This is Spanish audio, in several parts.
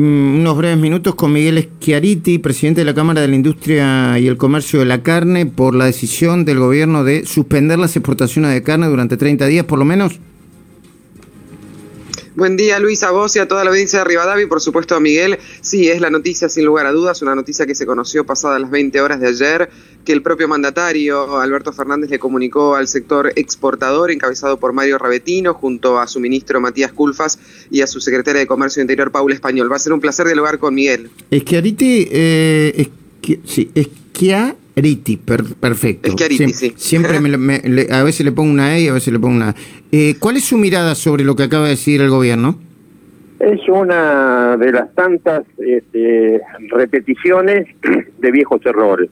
mm, unos breves minutos con Miguel Schiariti, presidente de la Cámara de la Industria y el Comercio de la Carne, por la decisión del gobierno de suspender las exportaciones de carne durante 30 días por lo menos. Buen día, Luis, a vos y a toda la audiencia de Rivadavia y por supuesto a Miguel. Sí, es la noticia sin lugar a dudas, una noticia que se conoció pasadas las 20 horas de ayer, que el propio mandatario Alberto Fernández le comunicó al sector exportador, encabezado por Mario Rabetino, junto a su ministro Matías Culfas y a su secretaria de Comercio Interior, Paula Español. Va a ser un placer dialogar con Miguel. Es que eh, es que, sí, es que Riti, perfecto. sí. Siempre a veces le pongo una E y a veces le pongo una eh, ¿Cuál es su mirada sobre lo que acaba de decir el gobierno? Es una de las tantas este, repeticiones de viejos errores.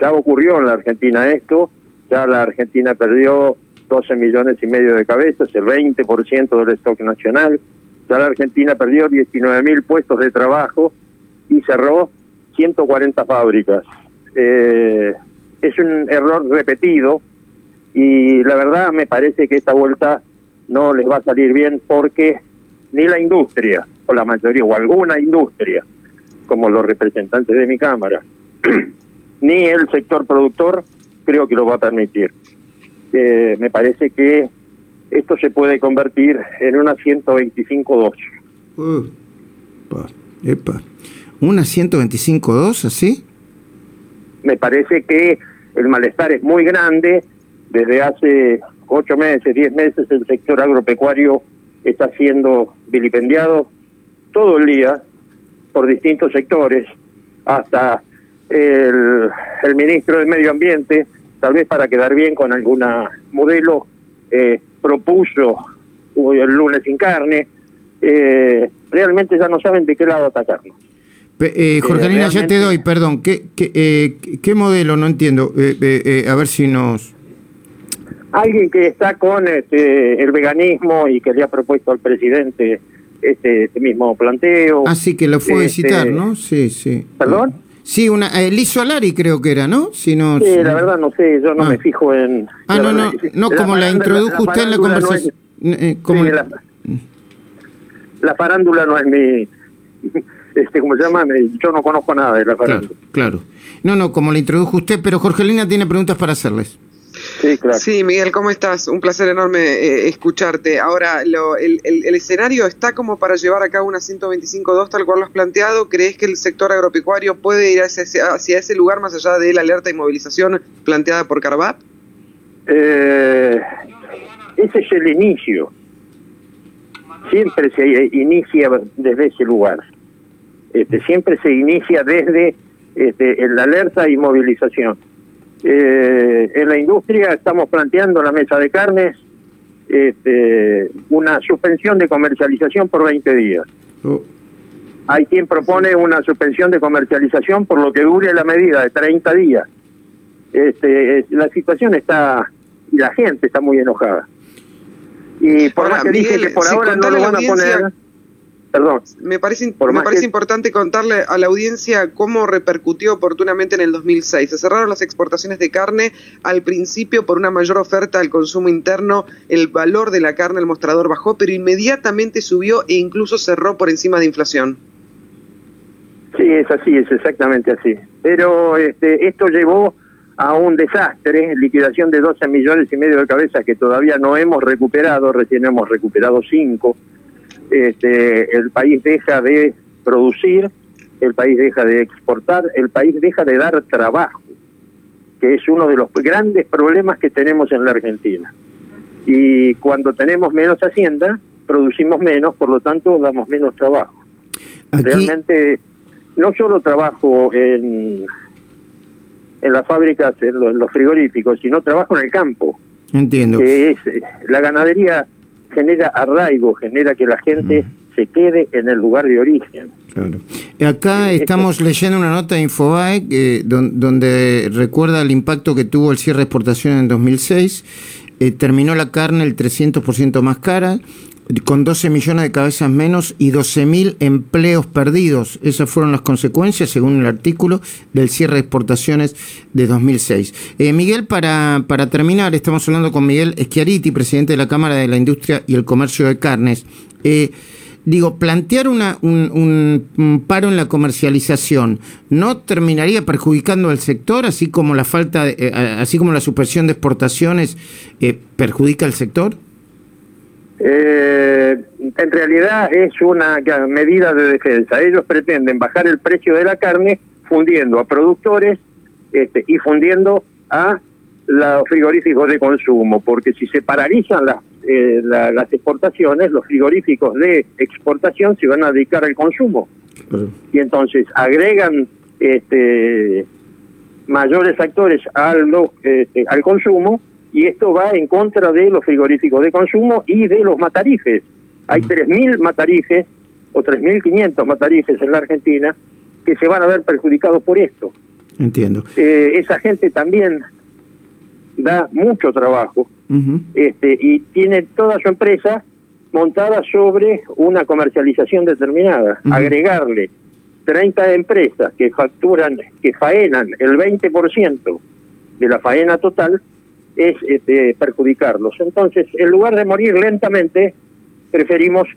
Ya ocurrió en la Argentina esto, ya la Argentina perdió 12 millones y medio de cabezas, el 20% del stock nacional, ya la Argentina perdió 19 mil puestos de trabajo y cerró 140 fábricas. Eh, es un error repetido y la verdad me parece que esta vuelta no les va a salir bien porque ni la industria, o la mayoría, o alguna industria, como los representantes de mi Cámara, ni el sector productor creo que lo va a permitir. Eh, me parece que esto se puede convertir en una 125-2. Uh, epa. ¿Una 125-2 así? Me parece que el malestar es muy grande. Desde hace ocho meses, diez meses, el sector agropecuario está siendo vilipendiado todo el día por distintos sectores, hasta el, ministro de Medio Ambiente, tal vez para quedar bien con alguna modelo, eh, propuso el lunes sin carne. Eh, realmente ya no saben de qué lado atacarnos. Eh, Jorgelina, ya te doy, perdón. ¿Qué, qué, eh, qué modelo? No entiendo. Eh, eh, a ver si nos... Alguien que está con este, el veganismo y que le ha propuesto al presidente este, este mismo planteo. Ah, sí, que lo fue a este, citar, ¿no? Sí, sí. ¿Perdón? Sí, una, Liz Solari creo que era, ¿no? Si no sí, la verdad no sé, yo no ah. me fijo en... Ah, no, no, no, como la introdujo usted en la conversación. la, la farándula no es mi este, como se llama, yo no conozco nada de la farándula. Claro, No, no, como le introdujo usted, pero Jorgelina tiene preguntas para hacerles. Sí, claro. Sí, Miguel, ¿cómo estás? Un placer enorme eh, escucharte. Ahora, lo, el, el, escenario está como para llevar a cabo una 125.2 tal cual lo has planteado. ¿Crees que el sector agropecuario puede ir hacia, hacia ese lugar más allá de la alerta y movilización planteada por Carvat? Eh, ese es el inicio. Siempre se inicia desde ese lugar. Este, siempre se inicia desde este, la alerta y movilización. Eh, en la industria estamos planteando la mesa de carnes este, una suspensión de comercialización por 20 días. Oh. Hay quien propone una suspensión de comercialización por lo que dure la medida de 30 días. Este, la situación está y la gente está muy enojada. Y por más que dije que por ahora no lo van a poner Perdón. Me parece, me parece importante contarle a la audiencia cómo repercutió oportunamente en el 2006. Se cerraron las exportaciones de carne al principio por una mayor oferta al consumo interno. El valor de la carne al mostrador bajó, pero inmediatamente subió e incluso cerró por encima de inflación. Sí, es así, es exactamente así. Pero este, esto llevó a un desastre, liquidación de 12 millones y medio de cabezas que todavía no hemos recuperado, recién hemos recuperado 5 este, el país deja de producir, el país deja de exportar, el país deja de dar trabajo, que es uno de los grandes problemas que tenemos en la Argentina. Y cuando tenemos menos hacienda, producimos menos, por lo tanto damos menos trabajo. Realmente, no solo trabajo en, en las fábricas, en los, frigoríficos, sino trabajo en el campo. Entiendo. Que es, la ganadería genera arraigo, genera que la gente se quede en el lugar de origen. Claro. Acá estamos leyendo una nota de Infobae eh, donde, recuerda el impacto que tuvo el cierre de exportación en 2006. Eh, terminó la carne el 300% más cara, con 12 millones de cabezas menos y 12.000 empleos perdidos. Esas fueron las consecuencias, según el artículo, del cierre de exportaciones de 2006. Eh, Miguel, para, para terminar, estamos hablando con Miguel Schiariti, presidente de la Cámara de la Industria y el Comercio de Carnes. Eh, digo, plantear un, paro en la comercialización no terminaría perjudicando al sector, así como la falta, eh, así como la supresión de exportaciones eh, perjudica al sector. Eh, en realidad es una medida de defensa. Ellos pretenden bajar el precio de la carne fundiendo a productores este, y fundiendo a los frigoríficos de consumo, porque si se paralizan las, eh, las exportaciones, los frigoríficos de exportación se van a dedicar al consumo. Y entonces agregan este, mayores actores al, este, al consumo y esto va en contra de los frigoríficos de consumo y de los matarifes. Hay 3.000 matarifes o 3.500 matarifes en la Argentina que se van a ver perjudicados por esto. Entiendo. Eh, esa gente también da mucho trabajo este, y tiene toda su empresa montada sobre una comercialización determinada. Agregarle 30 empresas que facturan, que faenan el 20% de la faena total es este, perjudicarlos. Entonces, en lugar de morir lentamente, preferimos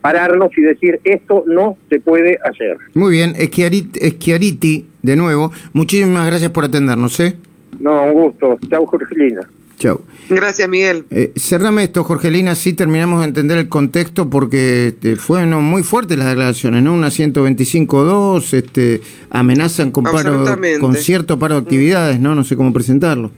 pararnos y decir esto no se puede hacer. Muy bien, Eschiariti, de nuevo, muchísimas gracias por atendernos. ¿eh? No, un gusto. Chau, Jorgelina. Chau. Gracias, Miguel. Eh, cerrame esto, Jorgelina, sí terminamos de entender el contexto porque este, fueron muy fuertes las declaraciones, ¿no? Una 125.2, este, amenazan con, paro, con cierto paro de actividades, ¿no? No sé cómo presentarlo.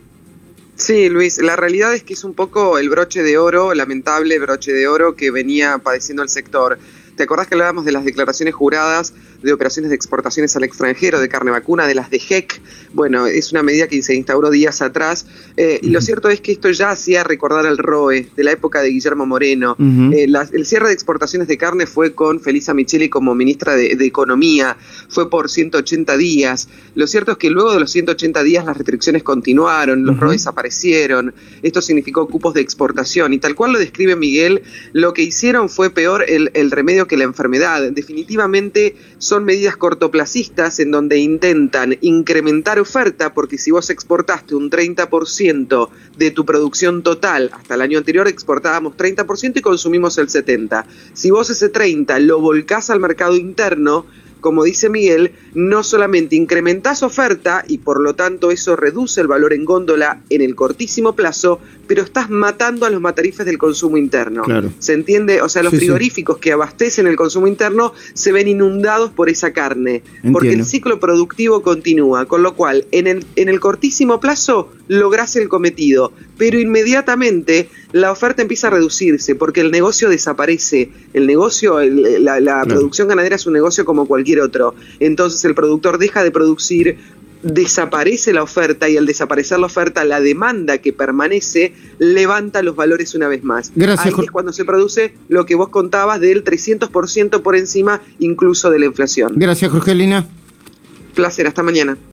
Sí, Luis, la realidad es que es un poco el broche de oro, lamentable broche de oro que venía padeciendo el sector. ¿Te acordás que hablábamos de las declaraciones juradas de operaciones de exportaciones al extranjero de carne vacuna, de las de GEC? Bueno, es una medida que se instauró días atrás. Eh, y lo cierto es que esto ya hacía recordar al ROE de la época de Guillermo Moreno. Eh, el cierre de exportaciones de carne fue con Felisa Micheli como ministra de, Economía. Fue por 180 días. Lo cierto es que luego de los 180 días las restricciones continuaron, los ROEs aparecieron. Esto significó cupos de exportación. Y tal cual lo describe Miguel, lo que hicieron fue peor el, el remedio que la enfermedad. Definitivamente son medidas cortoplacistas en donde intentan incrementar oferta, porque si vos exportaste un 30% de tu producción total, hasta el año anterior exportábamos 30% y consumimos el 70%. Si vos ese 30% lo volcás al mercado interno, como dice Miguel, no solamente incrementás oferta y por lo tanto eso reduce el valor en góndola en el cortísimo plazo, pero estás matando a los matarifes del consumo interno. ¿Se entiende? O sea, los frigoríficos que abastecen el consumo interno se ven inundados por esa carne, porque el ciclo productivo continúa, con lo cual en el, en el cortísimo plazo lográs el cometido, pero inmediatamente la oferta empieza a reducirse porque el negocio desaparece. El negocio, la, producción ganadera es un negocio como cualquier otro. Entonces el productor deja de producir, desaparece la oferta y al desaparecer la oferta, la demanda que permanece levanta los valores una vez más. Gracias, Ahí es cuando se produce lo que vos contabas del 300% por encima incluso de la inflación. Gracias, Jorgelina. Placer, hasta mañana.